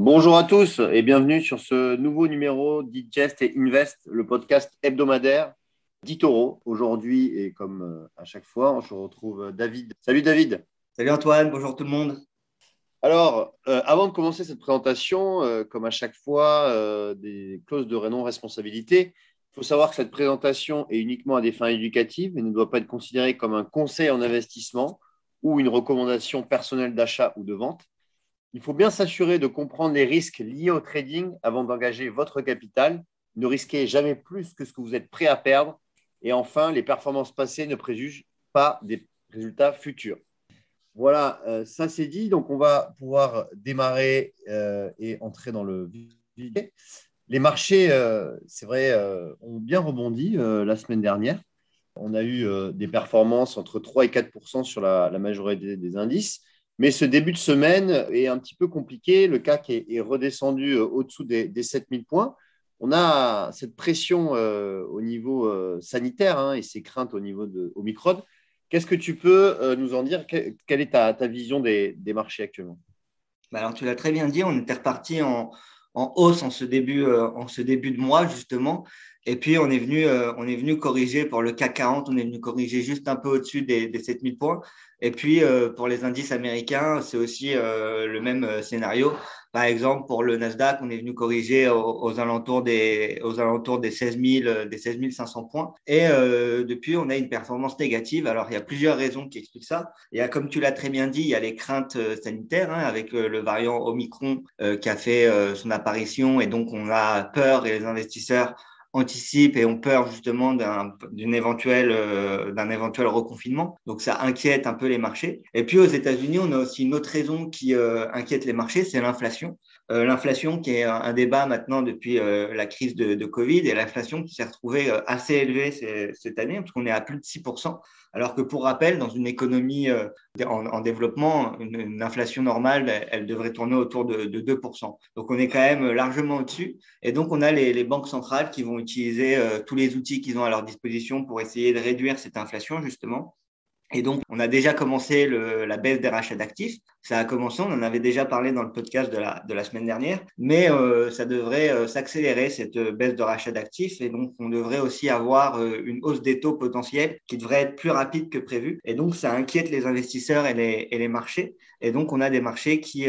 Bonjour à tous et bienvenue sur ce nouveau numéro d'Itgest et Invest, le podcast hebdomadaire d'Itoro. Aujourd'hui, et comme euh, à chaque fois, je retrouve David. Salut David. Salut Antoine, bonjour tout le monde. Alors, euh, avant de commencer cette présentation, euh, comme à chaque fois, des clauses de non-responsabilité. Il faut savoir que cette présentation est uniquement à des fins éducatives et ne doit pas être considérée comme un conseil en investissement ou une recommandation personnelle d'achat ou de vente. Il faut bien s'assurer de comprendre les risques liés au trading avant d'engager votre capital. Ne risquez jamais plus que ce que vous êtes prêt à perdre. Et enfin, les performances passées ne préjugent pas des résultats futurs. Voilà, euh, ça c'est dit. Donc, on va pouvoir démarrer euh, et entrer dans le vide. Les marchés, euh, c'est vrai, ont bien rebondi la semaine dernière. On a eu des performances entre 3 et 4% sur la, majorité des indices. Mais ce début de semaine est un petit peu compliqué. Le CAC est, redescendu euh, au-dessous des, 7000 points. On a cette pression euh, au niveau euh, sanitaire hein, et ces craintes au niveau de Omicron. Qu'est-ce que tu peux nous en dire? Quelle est ta, vision des, marchés actuellement? Bah Alors, tu l'as très bien dit, on était reparti en, hausse en ce, début, en ce début de mois, justement. Et puis, on est, venu, on est venu corriger pour le CAC 40, on est venu corriger juste un peu au-dessus des, des 7000 points. Et puis, euh, pour les indices américains, c'est aussi euh, le même euh, scénario. Par exemple, pour le Nasdaq, on est venu corriger aux, alentours des, aux alentours des 16 000, des 16 500 points. Et depuis, on a une performance négative. Alors, il y a plusieurs raisons qui expliquent ça. Il y a, comme tu l'as très bien dit, il y a les craintes sanitaires hein, avec le variant Omicron qui a fait son apparition. Et donc, on a peur et les investisseurs anticipent et ont peur justement d'un éventuel, euh, éventuel reconfinement. Donc ça inquiète un peu les marchés. Et puis aux États-Unis, on a aussi une autre raison qui euh, inquiète les marchés, c'est l'inflation. Euh, l'inflation qui est un, débat maintenant depuis la crise de, Covid et l'inflation qui s'est retrouvée assez élevée cette année, parce qu'on est à plus de 6%. Alors que pour rappel, dans une économie euh, en, développement, une, inflation normale, elle, devrait tourner autour de, 2%. Donc on est quand même largement au-dessus. Et donc on a les, banques centrales qui vont utiliser euh, tous les outils qu'ils ont à leur disposition pour essayer de réduire cette inflation, justement. Et donc, on a déjà commencé la baisse des rachats d'actifs. Ça a commencé, on en avait déjà parlé dans le podcast de la, de la semaine dernière, mais euh, ça devrait euh, s'accélérer, cette euh, baisse de rachat d'actifs. Et donc, on devrait aussi avoir une hausse des taux potentiels qui devrait être plus rapide que prévu. Et donc, ça inquiète les investisseurs et les, et les marchés. Et donc, on a des marchés qui,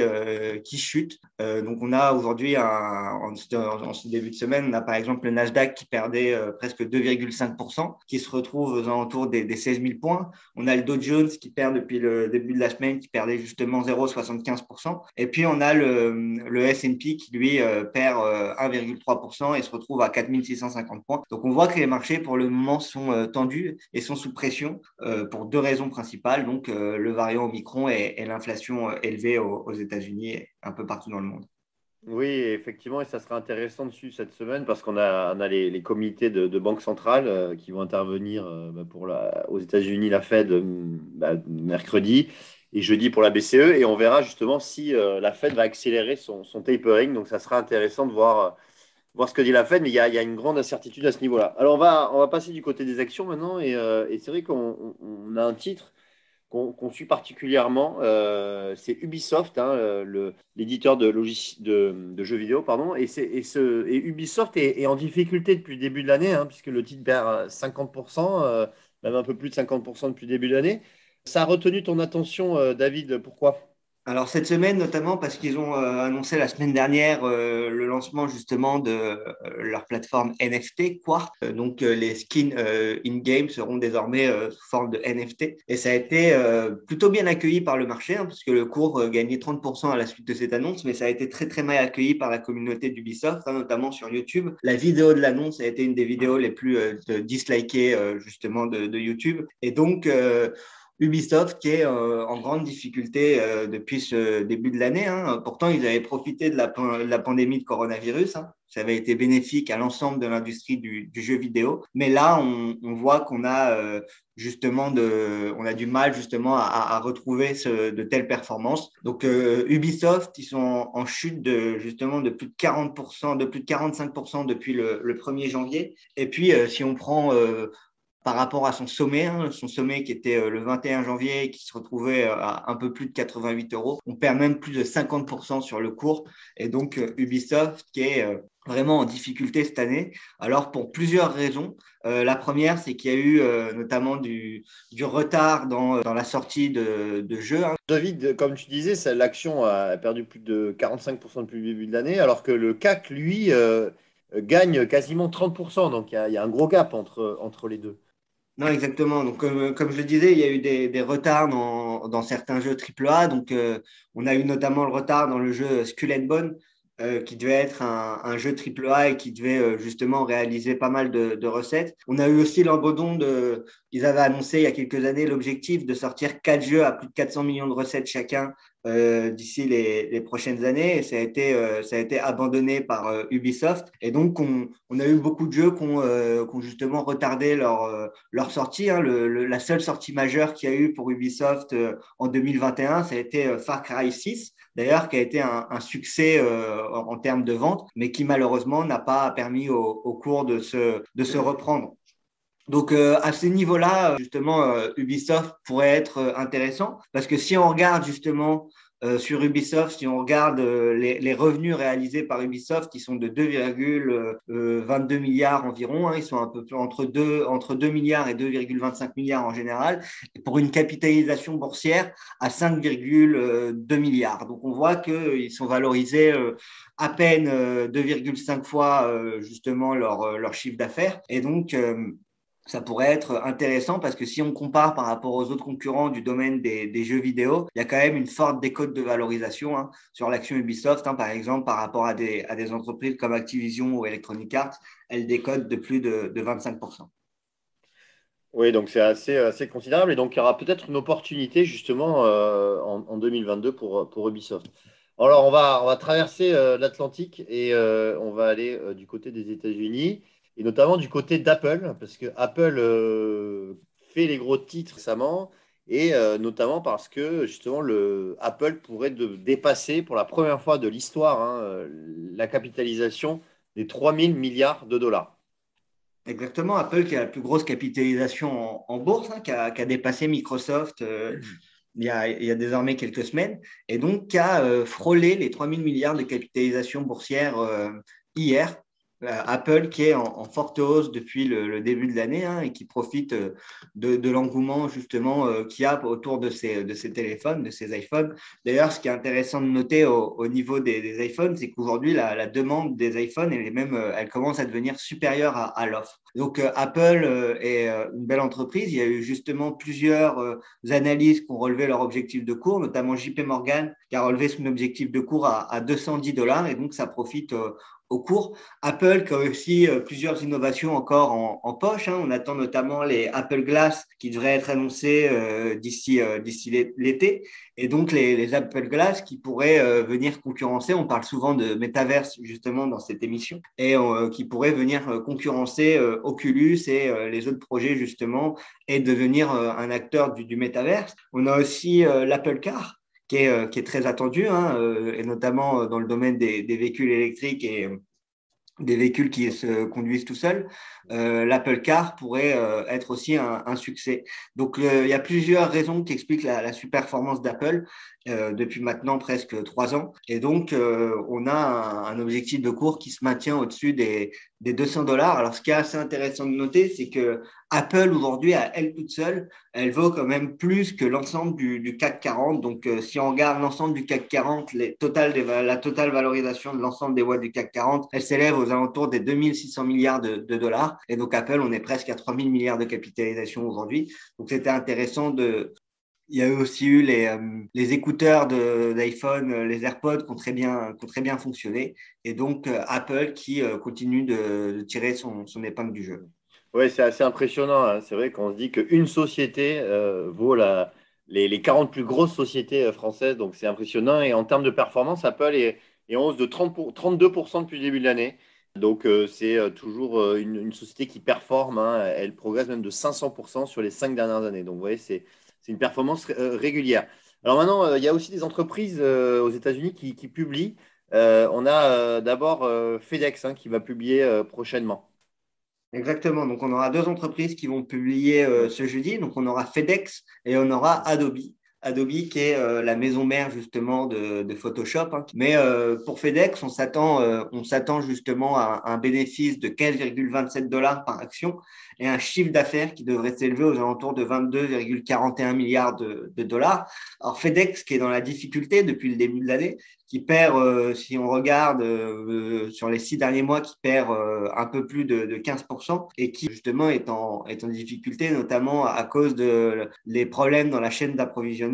qui chutent. donc, on a aujourd'hui, en, ce début de semaine, on a par exemple le Nasdaq qui perdait presque 2,5%, qui se retrouve aux alentours des, des 16 000 points. Le Dow Jones qui perd depuis le début de la semaine, qui perdait justement 0,75%. Et puis, on a le, S&P qui, lui, euh, perd 1,3% euh, et se retrouve à 4650 points. Donc, on voit que les marchés, pour le moment, sont euh, tendus et sont sous pression pour deux raisons principales. Donc, le variant Omicron et, et l'inflation élevée aux, États-Unis et un peu partout dans le monde. Oui, effectivement, et ça sera intéressant dessus cette semaine parce qu'on a, les, comités de, de banque centrale qui vont intervenir bah, pour la, aux États-Unis, la Fed, bah, mercredi et jeudi pour la BCE. Et on verra justement si euh, la Fed va accélérer son, tapering. Donc, ça sera intéressant de voir, euh, ce que dit la Fed. Mais il y, a, une grande incertitude à ce niveau-là. Alors, on va, passer du côté des actions maintenant. Euh, et c'est vrai qu'on a un titre qu'on suit particulièrement. c'est Ubisoft, hein, l'éditeur de, de, de, jeux vidéo. Pardon, et, et, ce, et Ubisoft est, en difficulté depuis le début de l'année, hein, puisque le titre perd 50%, même un peu plus de 50% depuis le début de l'année. Ça a retenu ton attention, euh, David, pourquoi? Alors cette semaine notamment parce qu'ils ont euh, annoncé la semaine dernière euh, le lancement justement de leur plateforme NFT Quark. donc les skins in-game seront désormais sous forme de NFT et ça a été plutôt bien accueilli par le marché hein, parce que le cours gagnait 30% à la suite de cette annonce mais ça a été très très mal accueilli par la communauté d'Ubisoft hein, notamment sur YouTube. La vidéo de l'annonce a été une des vidéos les plus dislikées justement de, YouTube et donc Ubisoft qui est euh, en grande difficulté euh, depuis ce début de l'année. Hein. Pourtant, ils avaient profité de la, pandémie de coronavirus. Hein. Ça avait été bénéfique à l'ensemble de l'industrie du, jeu vidéo. Mais là, on, voit qu'on a euh, justement de, on a du mal justement à, retrouver de telles performances. Donc Ubisoft, ils sont en, chute de justement de plus de 40%, de plus de 45% depuis le, le 1er janvier. Et puis, si on prend par rapport à son sommet, hein, son sommet qui était euh, le 21 janvier et qui se retrouvait euh, à un peu plus de 88 euros. On perd même plus de 50% sur le cours. Et donc euh, Ubisoft qui est vraiment en difficulté cette année. Alors pour plusieurs raisons. la première, c'est qu'il y a eu notamment du, retard dans, la sortie de, jeux. Hein. David, comme tu disais, l'action a perdu plus de 45% depuis le début de l'année, alors que le CAC, lui, gagne quasiment 30%. Donc il y, a un gros gap entre, entre les deux. Non, exactement. Donc, comme, je le disais, il y a eu des, retards dans, certains jeux AAA. Donc, euh, on a eu notamment le retard dans le jeu Skull Bone, euh, qui devait être un, jeu AAA et qui devait euh, justement réaliser pas mal de, recettes. On a eu aussi l'abandon de. Ils avaient annoncé il y a quelques années l'objectif de sortir quatre jeux à plus de 400 millions de recettes chacun euh, d'ici les, prochaines années. Et ça a été, ça a été abandonné par Ubisoft. Et donc, on, a eu beaucoup de jeux qui ont, justement retardé leur, leur sortie. Hein. la seule sortie majeure qu'il y a eu pour Ubisoft en 2021, ça a été Far Cry 6 d'ailleurs, qui a été un, succès euh, en termes de vente, mais qui malheureusement n'a pas permis au, cours de se, de se reprendre. Donc euh, à ce niveau-là, justement, euh, Ubisoft pourrait être intéressant parce que si on regarde justement euh, sur Ubisoft, si on regarde euh, les, revenus réalisés par Ubisoft, qui sont de 2,22 euh, milliards environ, hein, ils sont un peu entre 2, entre 2 milliards et 2,25 milliards en général, pour une capitalisation boursière à 5,2 milliards. Donc on voit qu'ils sont valorisés à peine 2,5 fois justement leur, leur chiffre d'affaires. Et donc, ça pourrait être intéressant parce que si on compare par rapport aux autres concurrents du domaine des, jeux vidéo, il y a quand même une forte décote de valorisation hein, sur l'action Ubisoft, hein, par exemple, par rapport à des, entreprises comme Activision ou Electronic Arts, elle décote de plus de, 25%. Oui, donc c'est assez, considérable et donc il y aura peut-être une opportunité justement euh, en, 2022 pour, Ubisoft. Alors on va, on va traverser euh, l'Atlantique et euh, on va aller du côté des États-Unis et notamment du côté d'Apple, parce que Apple euh, fait les gros titres récemment, et euh, notamment parce que justement le Apple pourrait dépasser pour la première fois de l'histoire hein, la capitalisation des 3000 milliards de dollars. Exactement, Apple qui a la plus grosse capitalisation en, bourse, hein, qui, a, dépassé Microsoft euh, il, y a, il, y a, désormais quelques semaines, et donc qui a frôlé les 3000 milliards de capitalisation boursière hier. Euh, Apple qui est en, forte hausse depuis le, début de l'année hein, et qui profite euh, de, l'engouement justement euh, qu'il y a autour de ces, téléphones, de ces iPhones. D'ailleurs, ce qui est intéressant de noter au, niveau des, iPhones, c'est qu'aujourd'hui, la, demande des iPhones, elle, est même, elle commence à devenir supérieure à, l'offre. Donc, Apple est une belle entreprise. Il y a eu justement plusieurs analyses qui ont relevé leur objectif de cours, notamment JP Morgan qui a relevé son objectif de cours à, à 210 dollars et donc ça profite au cours. Apple qui a aussi euh, plusieurs innovations encore en, poche. Hein. On attend notamment les Apple Glass qui devraient être annoncés euh, d'ici euh, d'ici l'été. Et donc les, Apple Glass qui pourraient venir concurrencer. On parle souvent de métaverse justement dans cette émission et qui pourraient venir concurrencer Oculus et les autres projets justement et devenir un acteur du, du métaverse. On a aussi l'Apple Car euh, qui est, très attendu, hein, euh, et notamment euh, dans le domaine des véhicules électriques et des véhicules qui se conduisent tout seuls, l'Apple Car pourrait être aussi un, succès. Donc, il y a plusieurs raisons qui expliquent la, la super performance d'Apple depuis maintenant presque trois ans. Et donc, on a un, un, objectif de cours qui se maintient au-dessus des, des 200 dollars. Alors, ce qui est assez intéressant de noter, c'est que Apple, aujourd'hui, à elle toute seule, elle vaut quand même plus que l'ensemble du, CAC 40. Donc, euh, si on regarde l'ensemble du CAC 40, les la totale valorisation de l'ensemble des boîtes du CAC 40, elle s'élève aux alentours des 2600 milliards de, dollars. Et donc, Apple, on est presque à 3000 milliards de capitalisation aujourd'hui. Donc, c'était intéressant de, il y a aussi eu les, euh, écouteurs d'iPhone, euh, les AirPods qui ont très bien, qui ont très bien fonctionné. Et donc, Apple qui continue de, tirer son, épingle du jeu. Oui, c'est assez impressionnant. Hein. C'est vrai qu'on se dit qu'une société vaut la, les, les, 40 plus grosses sociétés françaises. Donc, c'est impressionnant. Et en termes de performance, Apple est, est en hausse de 30 32% depuis le début de l'année. Donc, c'est toujours une, société qui performe. Hein. Elle progresse même de 500% sur les cinq dernières années. Donc, vous voyez, c'est une performance euh, régulière. Alors maintenant, euh, il y a aussi des entreprises euh, aux États-Unis qui, publient. on a d'abord FedEx hein, qui va publier prochainement. Exactement. Donc, on aura deux entreprises qui vont publier ce jeudi. Donc, on aura FedEx et on aura Adobe. Adobe qui est euh, la maison mère justement de, Photoshop. Hein. Mais euh, pour FedEx, on s'attend, euh, on s'attend justement à un bénéfice de 15,27 dollars par action et un chiffre d'affaires qui devrait s'élever aux alentours de 22,41 milliards de, dollars. Alors FedEx qui est dans la difficulté depuis le début de l'année, qui perd, si on regarde sur les six derniers mois, qui perd un peu plus de, de, 15% et qui justement est en, est en difficulté, notamment à cause de les problèmes dans la chaîne d'approvisionnement.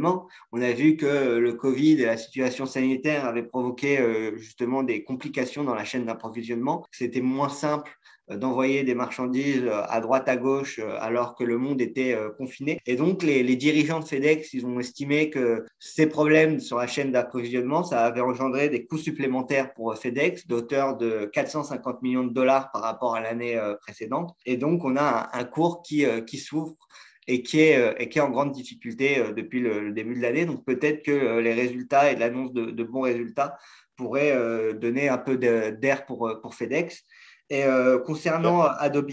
On a vu que le Covid et la situation sanitaire avaient provoqué justement des complications dans la chaîne d'approvisionnement. C'était moins simple euh, d'envoyer des marchandises euh, à droite à gauche euh, alors que le monde était confiné. Et donc les, dirigeants de FedEx, ils ont estimé que ces problèmes sur la chaîne d'approvisionnement, ça avait engendré des coûts supplémentaires pour FedEx d'auteur de 450 millions de dollars par rapport à l'année précédente. Et donc on a un, cours qui, qui souffre et qui est, et qui est en grande difficulté depuis le, début de l'année. Donc peut-être que les résultats et l'annonce de, de, bons résultats pourraient donner un peu d'air pour, pour FedEx. Et euh, concernant Adobe.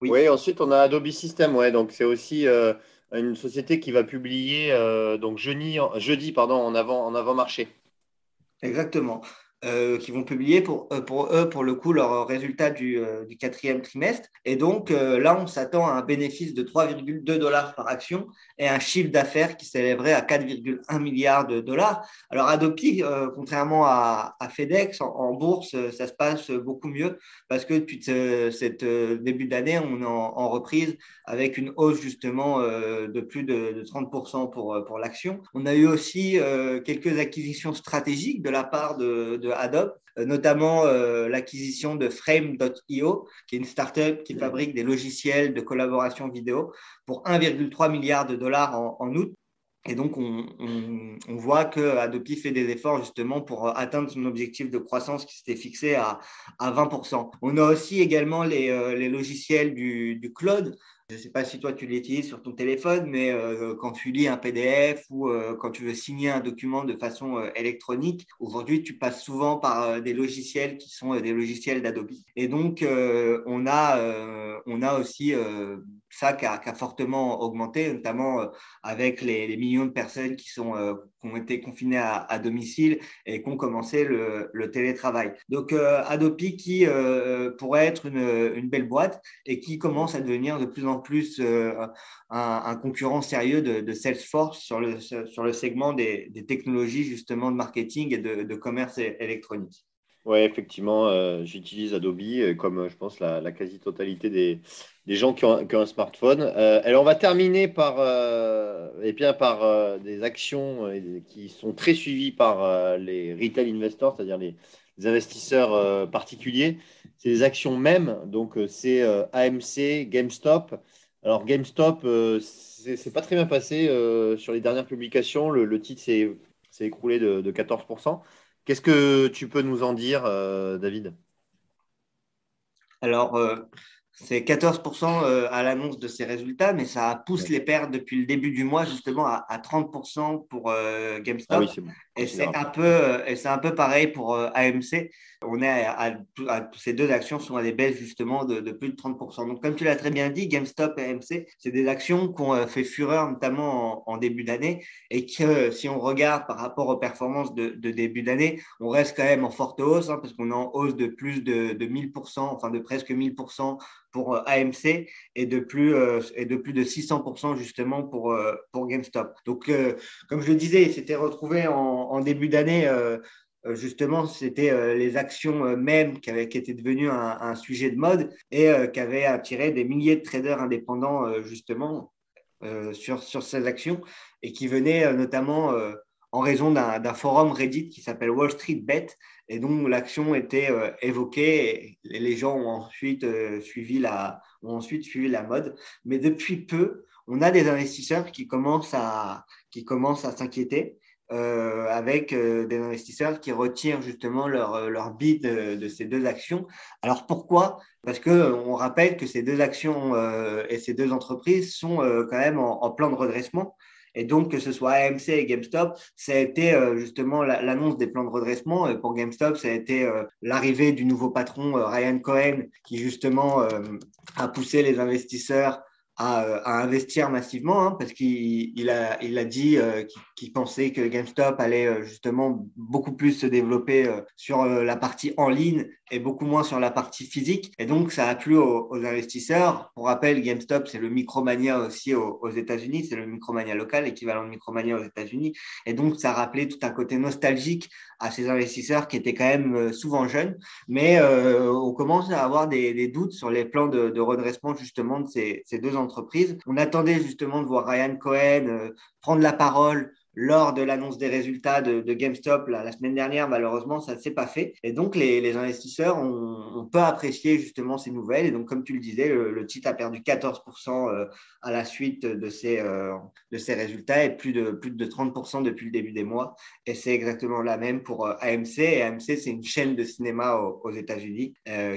Oui. ensuite on a Adobe System, ouais, donc c'est aussi euh, une société qui va publier euh, donc jeudi, jeudi pardon, en avant en avant marché. Exactement. Euh, qui vont publier pour, euh, pour eux, pour le coup, leurs résultats du, euh, du, quatrième trimestre. Et donc là, on s'attend à un bénéfice de 3,2 dollars par action et un chiffre d'affaires qui s'élèverait à 4,1 milliards de dollars. Alors Adobe, contrairement à, FedEx, en, bourse, ça se passe beaucoup mieux parce que depuis cette début d'année, on est en, reprise avec une hausse justement de plus de, de 30% pour, l'action. On a eu aussi quelques acquisitions stratégiques de la part de Adobe, euh, notamment euh, l'acquisition de Frame.io, qui est une startup qui fabrique des logiciels de collaboration vidéo pour 1,3 milliard de dollars en, août. Et donc, on, voit que Adobe fait des efforts justement pour atteindre son objectif de croissance qui s'était fixé à, 20%. On a aussi également les, euh, logiciels du, du cloud je ne sais pas si toi tu l'utilises sur ton téléphone, mais euh, quand tu lis un PDF ou euh, quand tu veux signer un document de façon euh, électronique, aujourd'hui tu passes souvent par des logiciels qui sont des logiciels d'Adobe. Et donc on a on a aussi ça qui a, fortement augmenté, notamment avec les, millions de personnes qui sont qui ont été confinées à, domicile et qui ont commencé le, télétravail. Donc Adobe qui pourrait être une, belle boîte et qui commence à devenir de plus en plus euh, un, concurrent sérieux de, Salesforce sur le, sur le segment des, technologies justement de marketing et de, commerce électronique. Oui, effectivement, euh, j'utilise Adobe euh, comme je pense la, quasi-totalité des, des, gens qui ont, un smartphone. alors, on va terminer par, et bien, par des actions qui sont très suivies par les retail investors, c'est-à-dire les, investisseurs particuliers. C'est des actions même, donc c'est AMC, GameStop, alors, GameStop, euh, c'est pas très bien passé euh, sur les dernières publications. Le, titre s'est écroulé de, 14%. Qu'est-ce que tu peux nous en dire, euh, David? Alors, c'est 14% euh, à l'annonce de ces résultats, mais ça pousse les pertes depuis le début du mois justement à, 30% pour euh, GameStop. Ah et c'est un peu euh, et c'est un peu pareil pour AMC. On est à, ces deux actions sont à des baisses justement de, plus de 30%. Donc comme tu l'as très bien dit, GameStop et AMC, c'est des actions qui ont fait fureur notamment en, début d'année et que si on regarde par rapport aux performances de, début d'année, on reste quand même en forte hausse hein, parce qu'on est en hausse de plus de, de 1000%, enfin de presque 1000% pour euh, AMC et de plus, euh, et de, plus de 600% justement pour, euh, pour GameStop. Donc, comme je le disais, c'était retrouvé en, début d'année justement, c'était les actions même qui, avaient, qui étaient devenues un, sujet de mode et qui avaient attiré des milliers de traders indépendants justement sur, sur ces actions et qui venaient notamment en raison d'un forum Reddit qui s'appelle Wall Street Bet et dont l'action était euh, évoquée et les gens ont ensuite, euh, suivi la, ont ensuite suivi la mode. Mais depuis peu, on a des investisseurs qui commencent à, s'inquiéter euh, avec des investisseurs qui retirent justement leur, leur bid de, ces deux actions. Alors pourquoi? Parce qu'on rappelle que ces deux actions et ces deux entreprises sont quand même en plan de redressement Et donc, que ce soit AMC et GameStop, ça a été justement l'annonce des plans de redressement. Pour GameStop, ça a été l'arrivée du nouveau patron Ryan Cohen qui justement a poussé les investisseurs à, investir massivement hein, parce qu'il il a, il a dit euh, qu'il pensait que GameStop allait euh, justement beaucoup plus se développer euh, sur la partie en ligne et beaucoup moins sur la partie physique. Et donc, ça a plu aux, investisseurs. Pour rappel, GameStop, c'est le Micromania aussi aux, aux États-Unis. C'est le Micromania local, équivalent de Micromania aux États-Unis. Et donc, ça a rappelé tout un côté nostalgique à ces investisseurs qui étaient quand même souvent jeunes. Mais on commence à avoir des, des, doutes sur les plans de, de redressement justement de ces, ces deux entreprises on attendait justement de voir Ryan Cohen euh, prendre la parole lors de l'annonce des résultats de, GameStop la semaine dernière, malheureusement, ça ne s'est pas fait. Et donc, les, investisseurs ont, peu apprécié justement ces nouvelles. Et donc, comme tu le disais, le, titre a perdu 14% euh, à la suite de ces, euh, de ces résultats et plus de, plus de 30% depuis le début des mois. Et c'est exactement la même pour AMC. Et AMC, c'est une chaîne de cinéma aux, États-Unis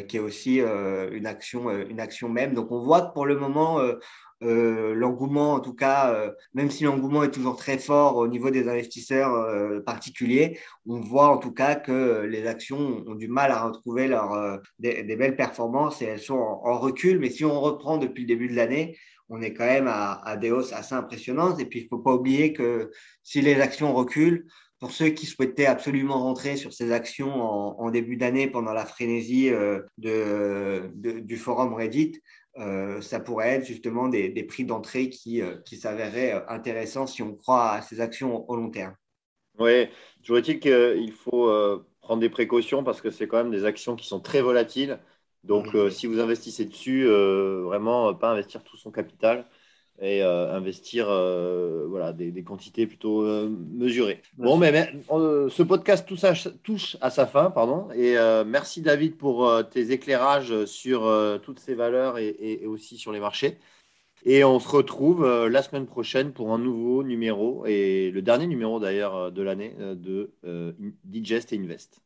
qui est aussi une, action, une action même. Donc, on voit que pour le moment, euh, l'engouement, en tout cas, euh, même si l'engouement est toujours très fort au niveau des investisseurs euh, particuliers, on voit en tout cas que les actions ont du mal à retrouver leur, des, belles performances et elles sont en, recul. Mais si on reprend depuis le début de l'année, on est quand même à, des hausses assez impressionnantes. Et puis, il ne faut pas oublier que si les actions reculent, pour ceux qui souhaitaient absolument rentrer sur ces actions en, début d'année pendant la frénésie du forum Reddit, euh, ça pourrait être justement des, prix d'entrée qui, euh, qui s'avéreraient euh, intéressants si on croit à ces actions au long terme. Oui, toujours est-il qu'il faut prendre des précautions parce que c'est quand même des actions qui sont très volatiles. Donc, si vous investissez dessus, vraiment, pas investir tout son capital et euh, investir euh, voilà, des, quantités plutôt euh, mesurées. Bon, mais, ce podcast touche à, sa fin, pardon, et merci David pour tes éclairages sur toutes ces valeurs et, aussi sur les marchés. Et on se retrouve la semaine prochaine pour un nouveau numéro, et le dernier numéro d'ailleurs de l'année de Digest et Invest.